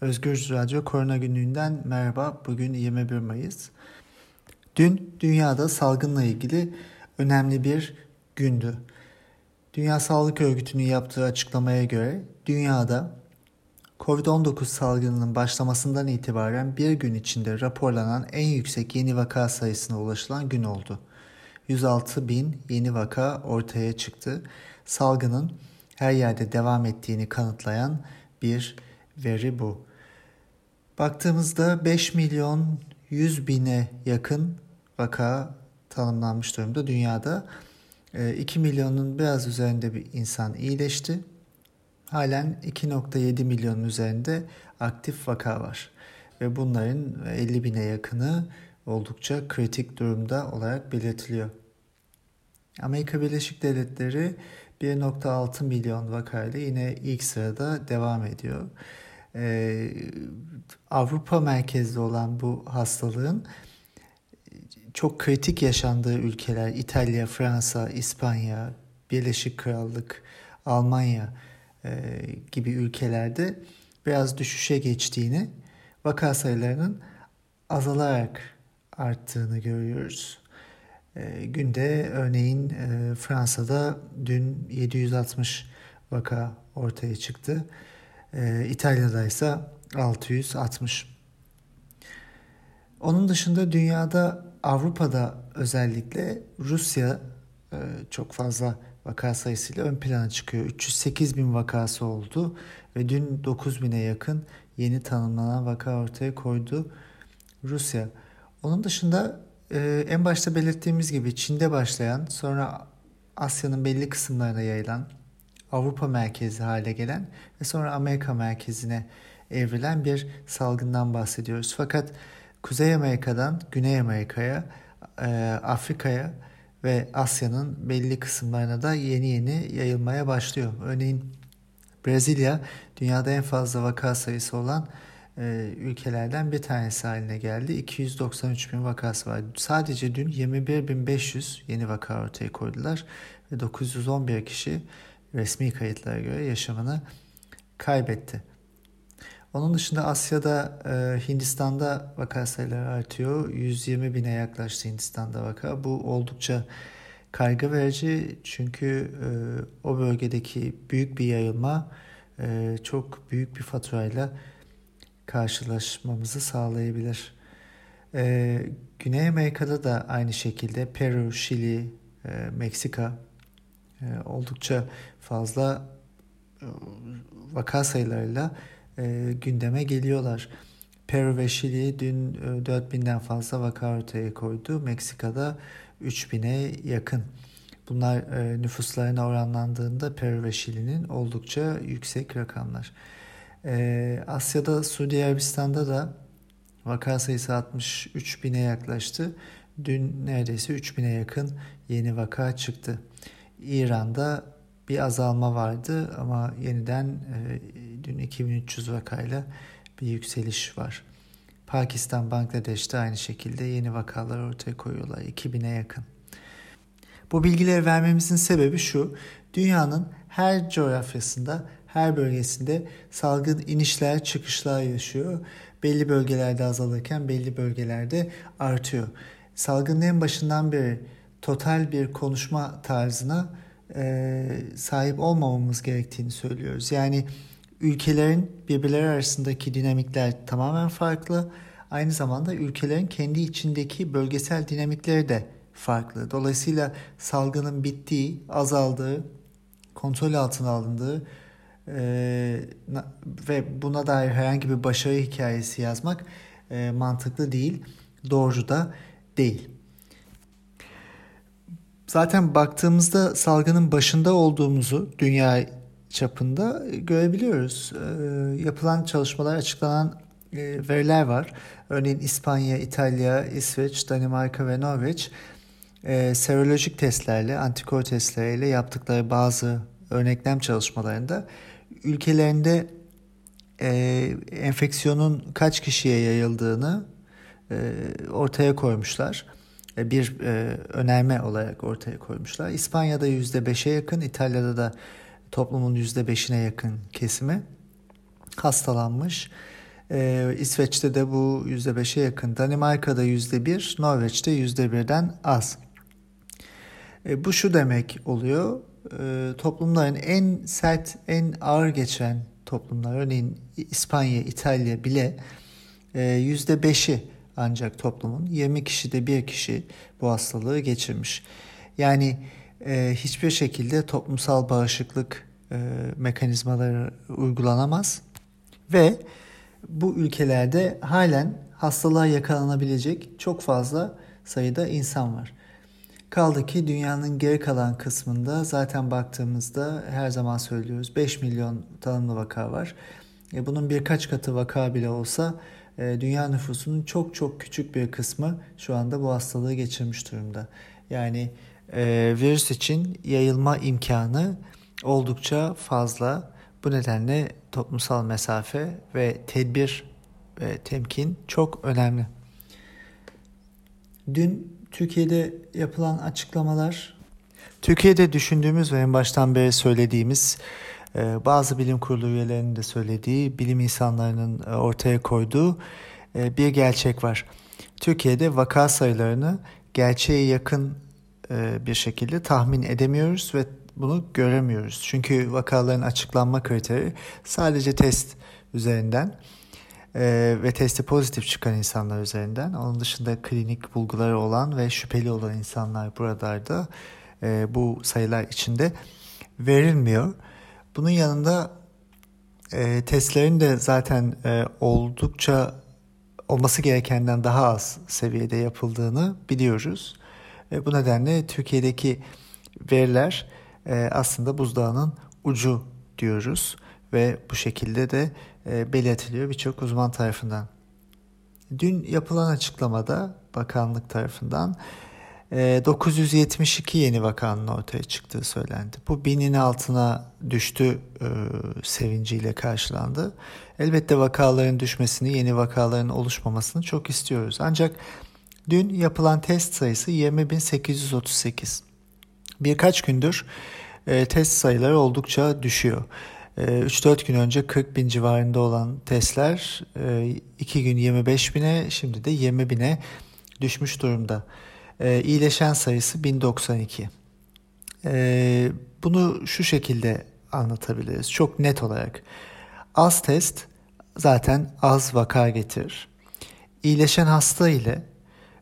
Özgür Radyo Korona Günlüğü'nden merhaba. Bugün 21 Mayıs. Dün dünyada salgınla ilgili önemli bir gündü. Dünya Sağlık Örgütü'nün yaptığı açıklamaya göre dünyada COVID-19 salgınının başlamasından itibaren bir gün içinde raporlanan en yüksek yeni vaka sayısına ulaşılan gün oldu. 106 bin yeni vaka ortaya çıktı. Salgının her yerde devam ettiğini kanıtlayan bir veri bu. Baktığımızda 5 milyon 100 bine yakın vaka tanımlanmış durumda dünyada. 2 ee, milyonun biraz üzerinde bir insan iyileşti. Halen 2.7 milyonun üzerinde aktif vaka var. Ve bunların 50 bine yakını oldukça kritik durumda olarak belirtiliyor. Amerika Birleşik Devletleri 1.6 milyon vakayla yine ilk sırada devam ediyor. Ee, Avrupa merkezli olan bu hastalığın çok kritik yaşandığı ülkeler İtalya, Fransa, İspanya, Birleşik Krallık, Almanya e, gibi ülkelerde biraz düşüşe geçtiğini, vaka sayılarının azalarak arttığını görüyoruz. E, günde örneğin e, Fransa'da dün 760 vaka ortaya çıktı. İtalya'da ise 660. Onun dışında dünyada Avrupa'da özellikle Rusya e, çok fazla vaka sayısıyla ön plana çıkıyor. 308 bin vakası oldu ve dün 9 bine yakın yeni tanımlanan vaka ortaya koydu Rusya. Onun dışında e, en başta belirttiğimiz gibi Çin'de başlayan sonra Asya'nın belli kısımlarına yayılan Avrupa merkezi hale gelen ve sonra Amerika merkezine evrilen bir salgından bahsediyoruz. Fakat Kuzey Amerika'dan Güney Amerika'ya, e, Afrika'ya ve Asya'nın belli kısımlarına da yeni yeni yayılmaya başlıyor. Örneğin Brezilya dünyada en fazla vaka sayısı olan e, ülkelerden bir tanesi haline geldi. 293 bin vakası var. Sadece dün 21.500 yeni vaka ortaya koydular ve 911 kişi resmi kayıtlara göre yaşamını kaybetti. Onun dışında Asya'da e, Hindistan'da vaka sayıları artıyor. 120 bine yaklaştı Hindistan'da vaka. Bu oldukça kaygı verici çünkü e, o bölgedeki büyük bir yayılma e, çok büyük bir faturayla karşılaşmamızı sağlayabilir. E, Güney Amerika'da da aynı şekilde Peru, Şili, e, Meksika oldukça fazla e, vaka sayılarıyla e, gündeme geliyorlar. Peru ve Şili dün e, 4000'den fazla vaka ortaya koydu. Meksika'da 3000'e yakın. Bunlar e, nüfuslarına oranlandığında Peru ve Şili'nin oldukça yüksek rakamlar. E, Asya'da Suudi Arabistan'da da vaka sayısı 63 bine yaklaştı. Dün neredeyse 3000'e yakın yeni vaka çıktı. İran'da bir azalma vardı ama yeniden e, dün 2300 vakayla bir yükseliş var. Pakistan, Bangladeş'te aynı şekilde yeni vakalar ortaya koyuyorlar. 2000'e yakın. Bu bilgileri vermemizin sebebi şu. Dünyanın her coğrafyasında, her bölgesinde salgın inişler, çıkışlar yaşıyor. Belli bölgelerde azalırken belli bölgelerde artıyor. Salgının en başından beri total bir konuşma tarzına e, sahip olmamamız gerektiğini söylüyoruz. Yani ülkelerin birbirleri arasındaki dinamikler tamamen farklı. Aynı zamanda ülkelerin kendi içindeki bölgesel dinamikleri de farklı. Dolayısıyla salgının bittiği, azaldığı, kontrol altına alındığı e, ve buna dair herhangi bir başarı hikayesi yazmak e, mantıklı değil, doğru da değil. Zaten baktığımızda salgının başında olduğumuzu dünya çapında görebiliyoruz. E, yapılan çalışmalar, açıklanan e, veriler var. Örneğin İspanya, İtalya, İsveç, Danimarka ve Norveç e, serolojik testlerle, antikor testleriyle yaptıkları bazı örneklem çalışmalarında ülkelerinde e, enfeksiyonun kaç kişiye yayıldığını ortaya koymuşlar. E, bir e, önerme olarak ortaya koymuşlar. İspanya'da %5'e yakın, İtalya'da da toplumun %5'ine yakın kesimi hastalanmış. E, İsveç'te de bu %5'e yakın. Danimarka'da %1, Norveç'te %1'den az. E, bu şu demek oluyor. E, toplumların en sert, en ağır geçen toplumlar örneğin İspanya, İtalya bile %5'i ancak toplumun 20 kişide bir kişi bu hastalığı geçirmiş. Yani e, hiçbir şekilde toplumsal bağışıklık e, mekanizmaları uygulanamaz ve bu ülkelerde halen hastalığa yakalanabilecek çok fazla sayıda insan var. Kaldı ki dünyanın geri kalan kısmında zaten baktığımızda her zaman söylüyoruz 5 milyon tanımlı vaka var. E bunun birkaç katı vaka bile olsa dünya nüfusunun çok çok küçük bir kısmı şu anda bu hastalığı geçirmiş durumda. Yani e, virüs için yayılma imkanı oldukça fazla. Bu nedenle toplumsal mesafe ve tedbir ve temkin çok önemli. Dün Türkiye'de yapılan açıklamalar Türkiye'de düşündüğümüz ve en baştan beri söylediğimiz e, bazı bilim kurulu üyelerinin de söylediği, bilim insanlarının e, ortaya koyduğu e, bir gerçek var. Türkiye'de vaka sayılarını gerçeğe yakın bir şekilde tahmin edemiyoruz ve bunu göremiyoruz. Çünkü vakaların açıklanma kriteri sadece test üzerinden ve testi pozitif çıkan insanlar üzerinden. Onun dışında klinik bulguları olan ve şüpheli olan insanlar buralarda bu sayılar içinde verilmiyor. Bunun yanında e, testlerin de zaten e, oldukça olması gerekenden daha az seviyede yapıldığını biliyoruz. E, bu nedenle Türkiye'deki veriler e, aslında buzdağının ucu diyoruz ve bu şekilde de e, belirtiliyor birçok uzman tarafından. Dün yapılan açıklamada bakanlık tarafından 972 ee, yeni vakanın ortaya çıktığı söylendi. Bu binin altına düştü e, sevinciyle karşılandı. Elbette vakaların düşmesini, yeni vakaların oluşmamasını çok istiyoruz. Ancak dün yapılan test sayısı 20.838. Birkaç gündür e, test sayıları oldukça düşüyor. 3-4 e, gün önce 40 bin civarında olan testler 2 gün 25 bine şimdi de 20 bine düşmüş durumda e, iyileşen sayısı 1092. E, bunu şu şekilde anlatabiliriz çok net olarak. Az test zaten az vaka getirir. İyileşen hasta ile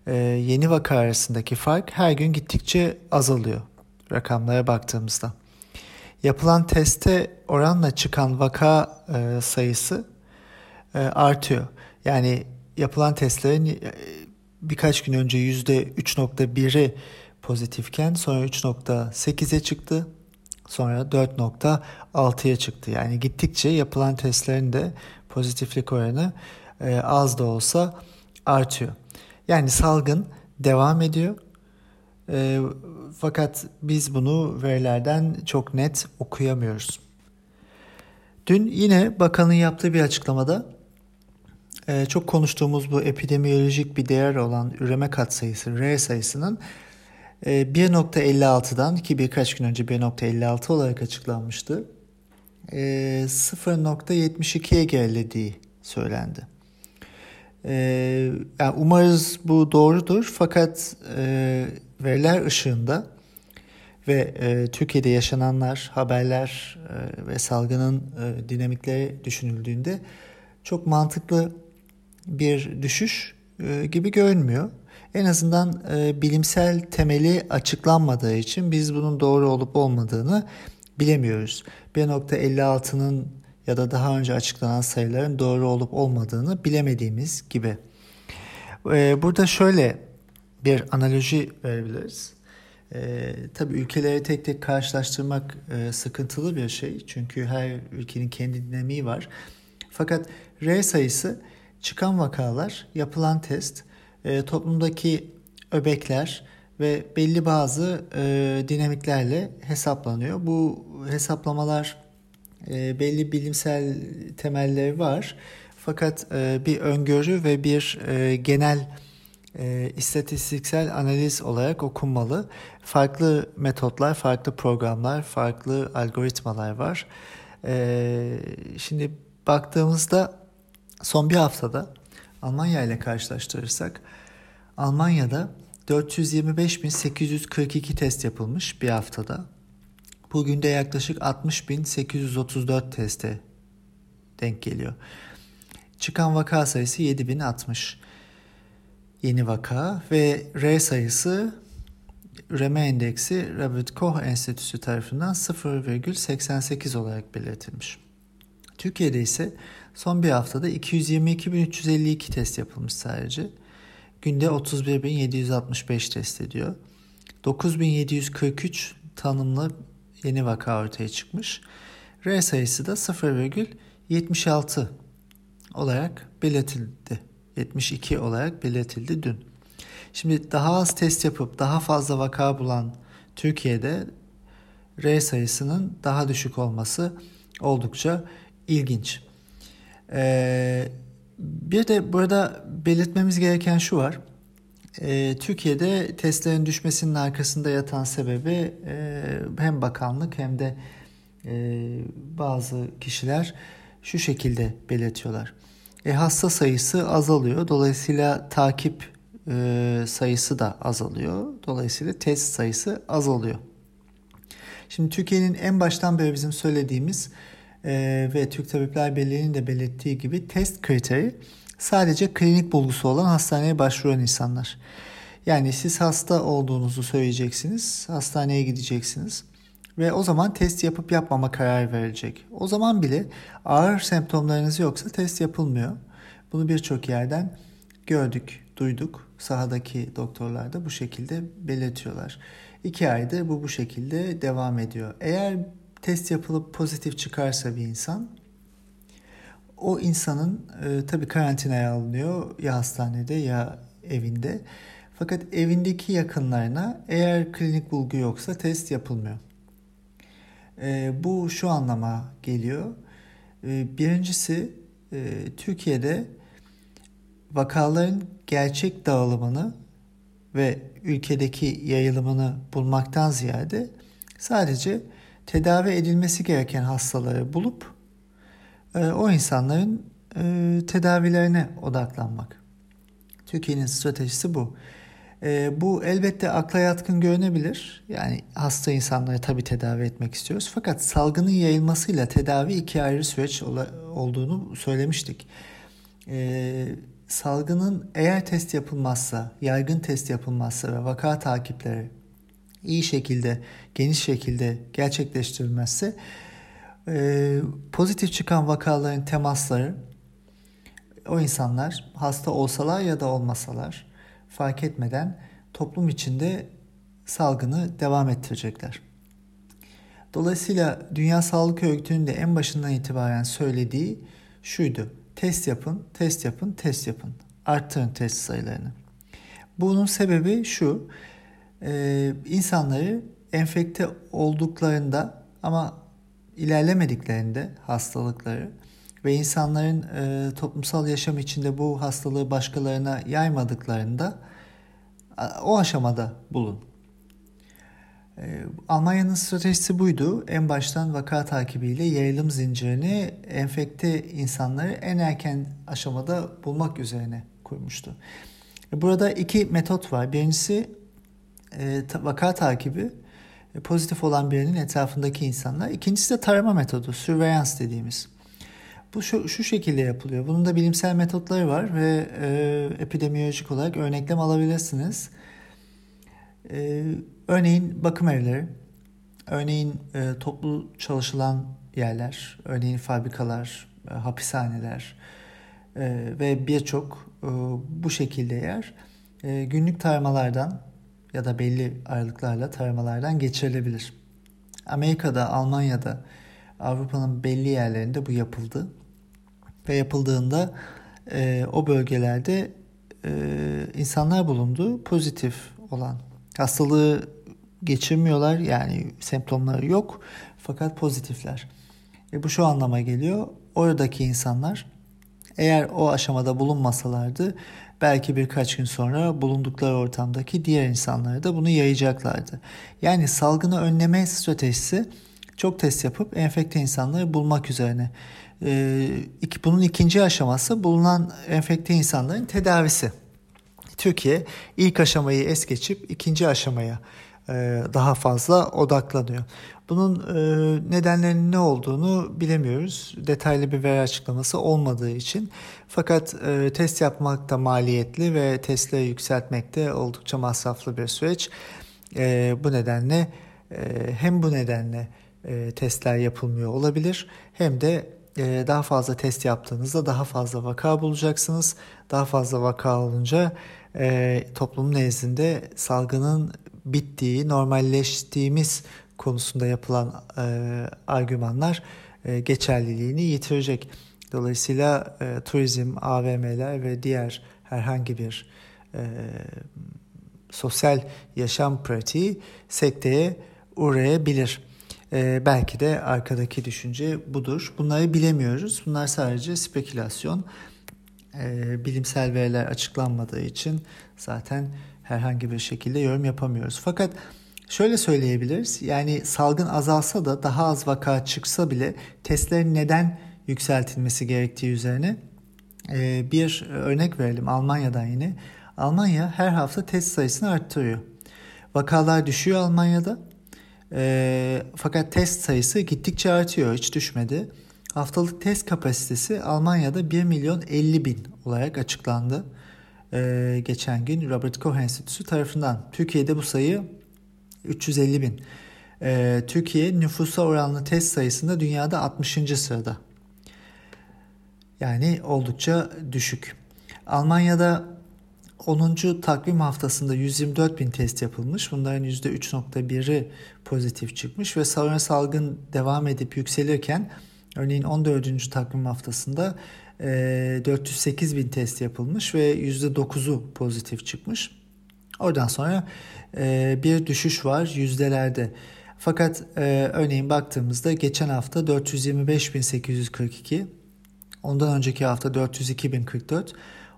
e, yeni vaka arasındaki fark her gün gittikçe azalıyor rakamlara baktığımızda. Yapılan teste oranla çıkan vaka e, sayısı e, artıyor. Yani yapılan testlerin birkaç gün önce %3.1'i pozitifken sonra 3.8'e çıktı. Sonra 4.6'ya çıktı. Yani gittikçe yapılan testlerin de pozitiflik oranı e, az da olsa artıyor. Yani salgın devam ediyor. E, fakat biz bunu verilerden çok net okuyamıyoruz. Dün yine bakanın yaptığı bir açıklamada e, çok konuştuğumuz bu epidemiyolojik bir değer olan üreme katsayısı R sayısının e, 1.56'dan ki birkaç gün önce 1.56 olarak açıklanmıştı. E, 0.72'ye gerilediği söylendi. E, yani umarız bu doğrudur fakat e, veriler ışığında ve e, Türkiye'de yaşananlar, haberler e, ve salgının e, dinamikleri düşünüldüğünde çok mantıklı bir düşüş e, gibi görünmüyor. En azından e, bilimsel temeli açıklanmadığı için biz bunun doğru olup olmadığını bilemiyoruz. 1.56'nın ya da daha önce açıklanan sayıların doğru olup olmadığını bilemediğimiz gibi. E, burada şöyle bir analoji verebiliriz. E, tabii ülkeleri tek tek karşılaştırmak e, sıkıntılı bir şey. Çünkü her ülkenin kendi dinamiği var. Fakat R sayısı çıkan vakalar, yapılan test, e, toplumdaki öbekler ve belli bazı e, dinamiklerle hesaplanıyor. Bu hesaplamalar e, belli bilimsel temelleri var. Fakat e, bir öngörü ve bir e, genel e, istatistiksel analiz olarak okunmalı. Farklı metotlar, farklı programlar, farklı algoritmalar var. E, şimdi baktığımızda Son bir haftada Almanya ile karşılaştırırsak Almanya'da 425.842 test yapılmış bir haftada. Bugün de yaklaşık 60.834 teste denk geliyor. Çıkan vaka sayısı 7060 yeni vaka ve R sayısı üreme endeksi Robert Koch Enstitüsü tarafından 0,88 olarak belirtilmiş. Türkiye'de ise son bir haftada 222.352 test yapılmış sadece. Günde 31.765 test ediyor. 9.743 tanımlı yeni vaka ortaya çıkmış. R sayısı da 0,76 olarak belirtildi. 72 olarak belirtildi dün. Şimdi daha az test yapıp daha fazla vaka bulan Türkiye'de R sayısının daha düşük olması oldukça ilginç. Ee, bir de burada belirtmemiz gereken şu var. Ee, Türkiye'de testlerin düşmesinin arkasında yatan sebebi e, hem bakanlık hem de e, bazı kişiler şu şekilde belirtiyorlar. E, hasta sayısı azalıyor. Dolayısıyla takip e, sayısı da azalıyor. Dolayısıyla test sayısı azalıyor. Şimdi Türkiye'nin en baştan beri bizim söylediğimiz e, ve Türk Tabipler Birliği'nin de belirttiği gibi test kriteri sadece klinik bulgusu olan hastaneye başvuran insanlar. Yani siz hasta olduğunuzu söyleyeceksiniz, hastaneye gideceksiniz ve o zaman test yapıp yapmama karar verilecek. O zaman bile ağır semptomlarınız yoksa test yapılmıyor. Bunu birçok yerden gördük, duyduk. Sahadaki doktorlar da bu şekilde belirtiyorlar. İki aydır bu bu şekilde devam ediyor. Eğer test yapılıp pozitif çıkarsa bir insan o insanın e, tabii karantinaya alınıyor ya hastanede ya evinde. Fakat evindeki yakınlarına eğer klinik bulgu yoksa test yapılmıyor. E, bu şu anlama geliyor. E, birincisi e, Türkiye'de vakaların gerçek dağılımını ve ülkedeki yayılımını bulmaktan ziyade sadece tedavi edilmesi gereken hastaları bulup e, o insanların e, tedavilerine odaklanmak. Türkiye'nin stratejisi bu. E, bu elbette akla yatkın görünebilir. Yani hasta insanları tabii tedavi etmek istiyoruz. Fakat salgının yayılmasıyla tedavi iki ayrı süreç olduğunu söylemiştik. Salgının eğer test yapılmazsa, yaygın test yapılmazsa ve vaka takipleri iyi şekilde, geniş şekilde gerçekleştirilmezse e, pozitif çıkan vakaların temasları o insanlar hasta olsalar ya da olmasalar fark etmeden toplum içinde salgını devam ettirecekler. Dolayısıyla Dünya Sağlık Örgütü'nün de en başından itibaren söylediği şuydu. Test yapın, test yapın, test yapın. Arttırın test sayılarını. Bunun sebebi şu. E, insanları enfekte olduklarında ama ilerlemediklerinde hastalıkları ve insanların e, toplumsal yaşam içinde bu hastalığı başkalarına yaymadıklarında o aşamada bulun. E, Almanya'nın stratejisi buydu. En baştan vaka takibiyle yayılım zincirini enfekte insanları en erken aşamada bulmak üzerine kurmuştu. Burada iki metot var. Birincisi e, vaka takibi e, pozitif olan birinin etrafındaki insanlar. İkincisi de tarama metodu, surveillance dediğimiz. Bu şu, şu şekilde yapılıyor. Bunun da bilimsel metotları var ve e, epidemiyolojik olarak örneklem alabilirsiniz. E, örneğin bakım evleri, örneğin e, toplu çalışılan yerler, örneğin fabrikalar, e, hapishaneler e, ve birçok e, bu şekilde yer e, günlük taramalardan ya da belli aralıklarla taramalardan geçirilebilir. Amerika'da, Almanya'da, Avrupa'nın belli yerlerinde bu yapıldı. Ve yapıldığında e, o bölgelerde e, insanlar bulundu pozitif olan. Hastalığı geçirmiyorlar yani semptomları yok fakat pozitifler. E, bu şu anlama geliyor. Oradaki insanlar eğer o aşamada bulunmasalardı belki birkaç gün sonra bulundukları ortamdaki diğer insanlara da bunu yayacaklardı. Yani salgını önleme stratejisi çok test yapıp enfekte insanları bulmak üzerine. bunun ikinci aşaması bulunan enfekte insanların tedavisi. Türkiye ilk aşamayı es geçip ikinci aşamaya daha fazla odaklanıyor. Bunun nedenlerinin ne olduğunu bilemiyoruz. Detaylı bir veri açıklaması olmadığı için. Fakat test yapmak da maliyetli ve testleri yükseltmek de oldukça masraflı bir süreç. Bu nedenle hem bu nedenle testler yapılmıyor olabilir hem de daha fazla test yaptığınızda daha fazla vaka bulacaksınız. Daha fazla vaka olunca toplum nezdinde salgının bittiği, normalleştiğimiz konusunda yapılan e, argümanlar e, geçerliliğini yitirecek. Dolayısıyla e, turizm, AVM'ler ve diğer herhangi bir e, sosyal yaşam pratiği sekteye uğrayabilir. E, belki de arkadaki düşünce budur. Bunları bilemiyoruz. Bunlar sadece spekülasyon. E, bilimsel veriler açıklanmadığı için zaten herhangi bir şekilde yorum yapamıyoruz. Fakat şöyle söyleyebiliriz. Yani salgın azalsa da daha az vaka çıksa bile testlerin neden yükseltilmesi gerektiği üzerine e, bir örnek verelim Almanya'dan yine. Almanya her hafta test sayısını arttırıyor. Vakalar düşüyor Almanya'da. E, fakat test sayısı gittikçe artıyor. Hiç düşmedi. Haftalık test kapasitesi Almanya'da 1 milyon 50 bin olarak açıklandı e, geçen gün Robert Koch Enstitüsü tarafından. Türkiye'de bu sayı 350 bin. E, Türkiye nüfusa oranlı test sayısında dünyada 60. sırada. Yani oldukça düşük. Almanya'da 10. takvim haftasında 124 bin test yapılmış. Bunların %3.1'i pozitif çıkmış ve sonra salgın devam edip yükselirken örneğin 14. takvim haftasında 408 ee, bin test yapılmış ve %9'u pozitif çıkmış. Oradan sonra e, bir düşüş var yüzdelerde. Fakat e, örneğin baktığımızda geçen hafta 425.842, ondan önceki hafta 402.044,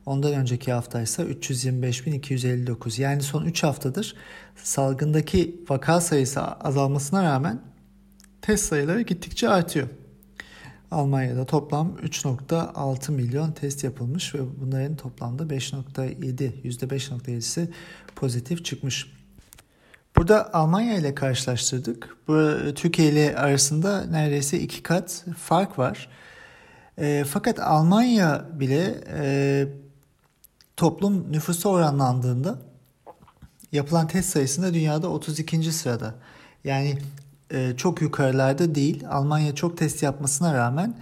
ondan önceki hafta ise 325.259. Yani son 3 haftadır salgındaki vaka sayısı azalmasına rağmen test sayıları gittikçe artıyor. Almanya'da toplam 3.6 milyon test yapılmış ve bunların toplamda 5.7 %5.7'si pozitif çıkmış. Burada Almanya ile karşılaştırdık. Bu Türkiye ile arasında neredeyse iki kat fark var. E, fakat Almanya bile e, toplum nüfusa oranlandığında yapılan test sayısında dünyada 32. sırada. Yani e, çok yukarılarda değil. Almanya çok test yapmasına rağmen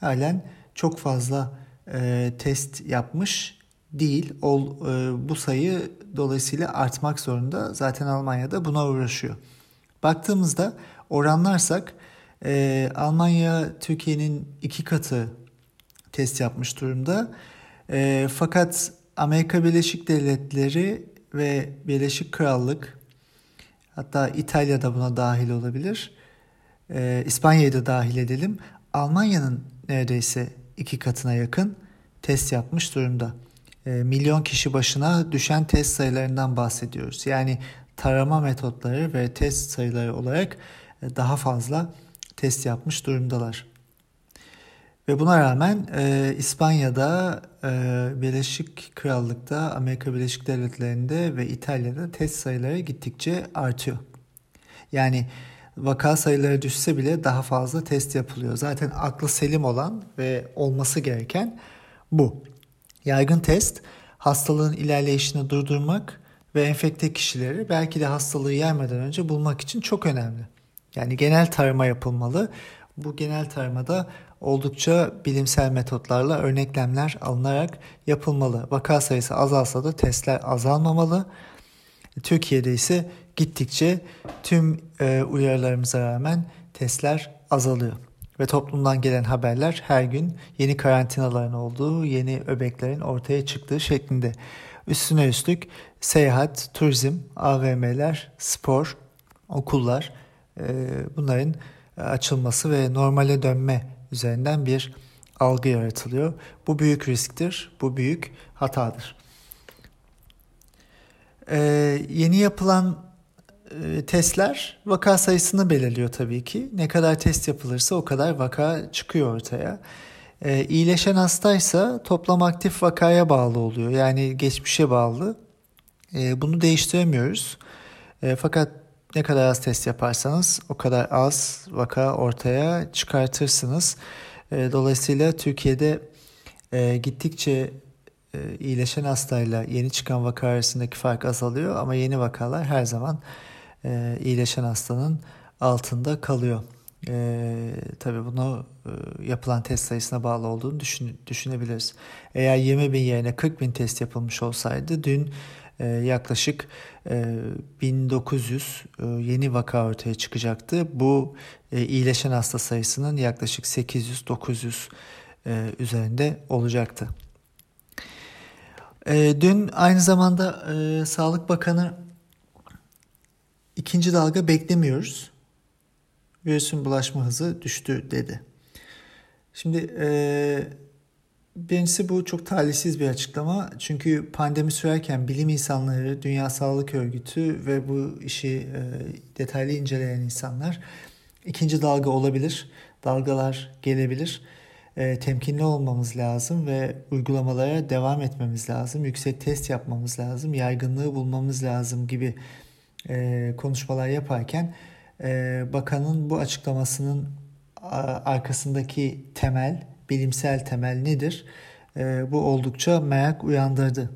halen çok fazla e, test yapmış değil. Ol, e, bu sayı dolayısıyla artmak zorunda. Zaten Almanya'da buna uğraşıyor. Baktığımızda oranlarsak e, Almanya Türkiye'nin iki katı test yapmış durumda. E, fakat Amerika Birleşik Devletleri ve Birleşik Krallık Hatta İtalya da buna dahil olabilir. Ee, İspanya'yı da dahil edelim. Almanya'nın neredeyse iki katına yakın test yapmış durumda. Ee, milyon kişi başına düşen test sayılarından bahsediyoruz. Yani tarama metotları ve test sayıları olarak e, daha fazla test yapmış durumdalar. Ve buna rağmen e, İspanya'da, e, Birleşik Krallık'ta, Amerika Birleşik Devletleri'nde ve İtalya'da test sayıları gittikçe artıyor. Yani vaka sayıları düşse bile daha fazla test yapılıyor. Zaten aklı selim olan ve olması gereken bu. Yaygın test hastalığın ilerleyişini durdurmak ve enfekte kişileri belki de hastalığı yermeden önce bulmak için çok önemli. Yani genel tarama yapılmalı. Bu genel taramada oldukça bilimsel metotlarla örneklemler alınarak yapılmalı. Vaka sayısı azalsa da testler azalmamalı. Türkiye'de ise gittikçe tüm e, uyarılarımıza rağmen testler azalıyor. Ve toplumdan gelen haberler her gün yeni karantinaların olduğu, yeni öbeklerin ortaya çıktığı şeklinde. Üstüne üstlük seyahat, turizm, AVM'ler, spor, okullar e, bunların açılması ve normale dönme üzerinden bir algı yaratılıyor. Bu büyük risktir, bu büyük hatadır. Ee, yeni yapılan e, testler vaka sayısını belirliyor tabii ki. Ne kadar test yapılırsa o kadar vaka çıkıyor ortaya. E, iyileşen hastaysa toplam aktif vakaya bağlı oluyor. Yani geçmişe bağlı. E, bunu değiştiremiyoruz. E, fakat ne kadar az test yaparsanız o kadar az vaka ortaya çıkartırsınız. E, dolayısıyla Türkiye'de e, gittikçe e, iyileşen hastayla yeni çıkan vaka arasındaki fark azalıyor ama yeni vakalar her zaman e, iyileşen hastanın altında kalıyor. E, tabii bunu e, yapılan test sayısına bağlı olduğunu düşün, düşünebiliriz. Eğer 20 bin yerine 40 bin test yapılmış olsaydı dün yaklaşık e, 1900 e, yeni vaka ortaya çıkacaktı. Bu e, iyileşen hasta sayısının yaklaşık 800-900 e, üzerinde olacaktı. E, dün aynı zamanda e, Sağlık Bakanı ikinci dalga beklemiyoruz. Virüsün bulaşma hızı düştü dedi. Şimdi e, birincisi bu çok talihsiz bir açıklama. Çünkü pandemi sürerken bilim insanları, Dünya Sağlık Örgütü ve bu işi e, detaylı inceleyen insanlar ikinci dalga olabilir, dalgalar gelebilir e, temkinli olmamız lazım ve uygulamalara devam etmemiz lazım. Yüksek test yapmamız lazım, yaygınlığı bulmamız lazım gibi e, konuşmalar yaparken e, bakanın bu açıklamasının arkasındaki temel, bilimsel temel nedir? E, bu oldukça merak uyandırdı.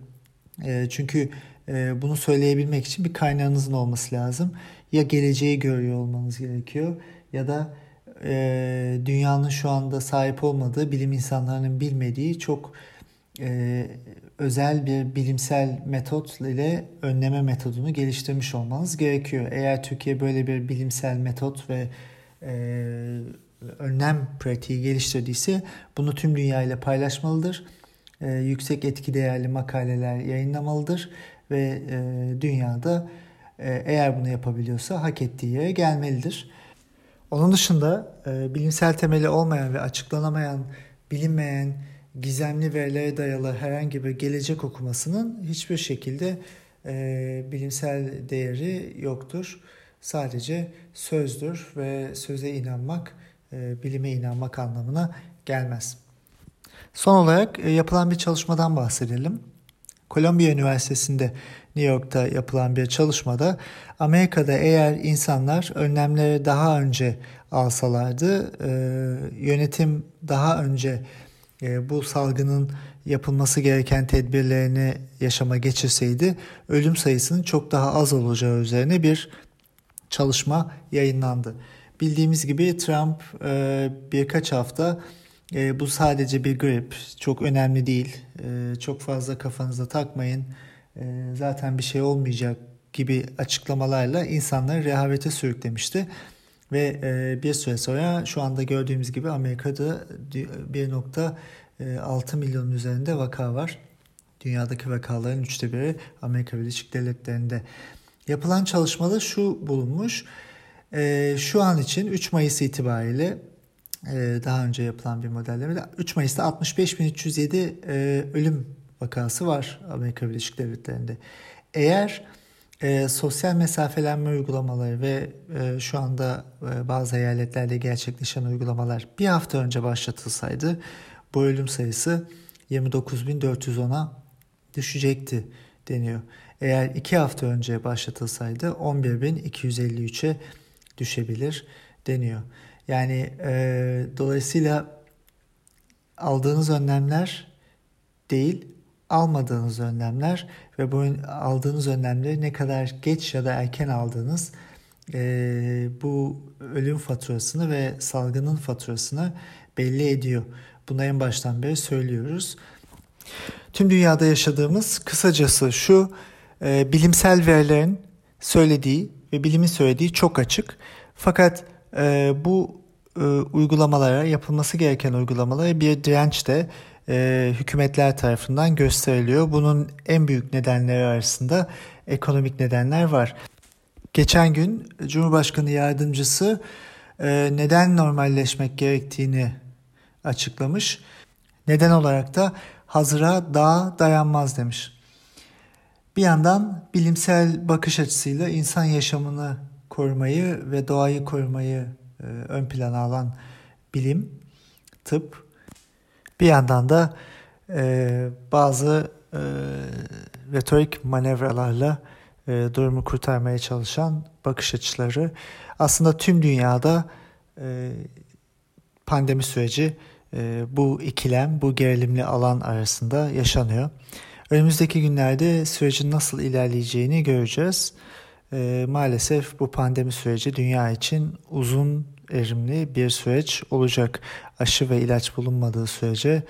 E, çünkü e, bunu söyleyebilmek için bir kaynağınızın olması lazım. Ya geleceği görüyor olmanız gerekiyor ya da e, dünyanın şu anda sahip olmadığı, bilim insanlarının bilmediği çok e, özel bir bilimsel metot ile önleme metodunu geliştirmiş olmanız gerekiyor. Eğer Türkiye böyle bir bilimsel metot ve e, önlem pratiği geliştirdiyse bunu tüm dünya ile paylaşmalıdır. E, yüksek etki değerli makaleler yayınlamalıdır ve e, dünyada e, eğer bunu yapabiliyorsa hak ettiği yere gelmelidir. Onun dışında e, bilimsel temeli olmayan ve açıklanamayan, bilinmeyen, gizemli verilere dayalı herhangi bir gelecek okumasının hiçbir şekilde e, bilimsel değeri yoktur. Sadece sözdür ve söze inanmak, e, bilime inanmak anlamına gelmez. Son olarak e, yapılan bir çalışmadan bahsedelim. Columbia Üniversitesi'nde New York'ta yapılan bir çalışmada Amerika'da eğer insanlar önlemleri daha önce alsalardı, e, yönetim daha önce bu salgının yapılması gereken tedbirlerini yaşama geçirseydi ölüm sayısının çok daha az olacağı üzerine bir çalışma yayınlandı. Bildiğimiz gibi Trump e, birkaç hafta e, bu sadece bir grip, çok önemli değil, e, çok fazla kafanıza takmayın, e, zaten bir şey olmayacak gibi açıklamalarla insanları rehavete sürüklemişti. Ve e, bir süre sonra şu anda gördüğümüz gibi Amerika'da 1.6 milyonun üzerinde vaka var. Dünyadaki vakaların üçte biri Amerika Birleşik Devletleri'nde. Yapılan çalışmada şu bulunmuş. E, şu an için 3 Mayıs itibariyle daha önce yapılan bir modellemede 3 Mayıs'ta 65.307 ölüm vakası var Amerika Birleşik Devletleri'nde. Eğer e, sosyal mesafelenme uygulamaları ve e, şu anda e, bazı eyaletlerde gerçekleşen uygulamalar bir hafta önce başlatılsaydı bu ölüm sayısı 29.410'a düşecekti deniyor. Eğer iki hafta önce başlatılsaydı 11.253'e düşebilir deniyor. Yani e, dolayısıyla aldığınız önlemler değil almadığınız önlemler ve bu aldığınız önlemleri ne kadar geç ya da erken aldığınız e, bu ölüm faturasını ve salgının faturasını belli ediyor. Bunu en baştan beri söylüyoruz. Tüm dünyada yaşadığımız kısacası şu e, bilimsel verilerin söylediği ve bilimin söylediği çok açık. Fakat e, bu e, uygulamalara yapılması gereken uygulamalara bir direnç de e, hükümetler tarafından gösteriliyor. Bunun en büyük nedenleri arasında ekonomik nedenler var. Geçen gün Cumhurbaşkanı Yardımcısı e, neden normalleşmek gerektiğini açıklamış. Neden olarak da hazıra daha dayanmaz demiş. Bir yandan bilimsel bakış açısıyla insan yaşamını korumayı ve doğayı korumayı e, ön plana alan bilim, tıp. Bir yandan da e, bazı e, retorik manevralarla e, durumu kurtarmaya çalışan bakış açıları. Aslında tüm dünyada e, pandemi süreci e, bu ikilem, bu gerilimli alan arasında yaşanıyor. Önümüzdeki günlerde sürecin nasıl ilerleyeceğini göreceğiz. E, maalesef bu pandemi süreci dünya için uzun erimli bir süreç olacak. Aşı ve ilaç bulunmadığı sürece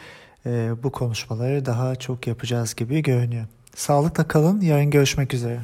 e, bu konuşmaları daha çok yapacağız gibi görünüyor. Sağlıkla kalın. Yarın görüşmek üzere.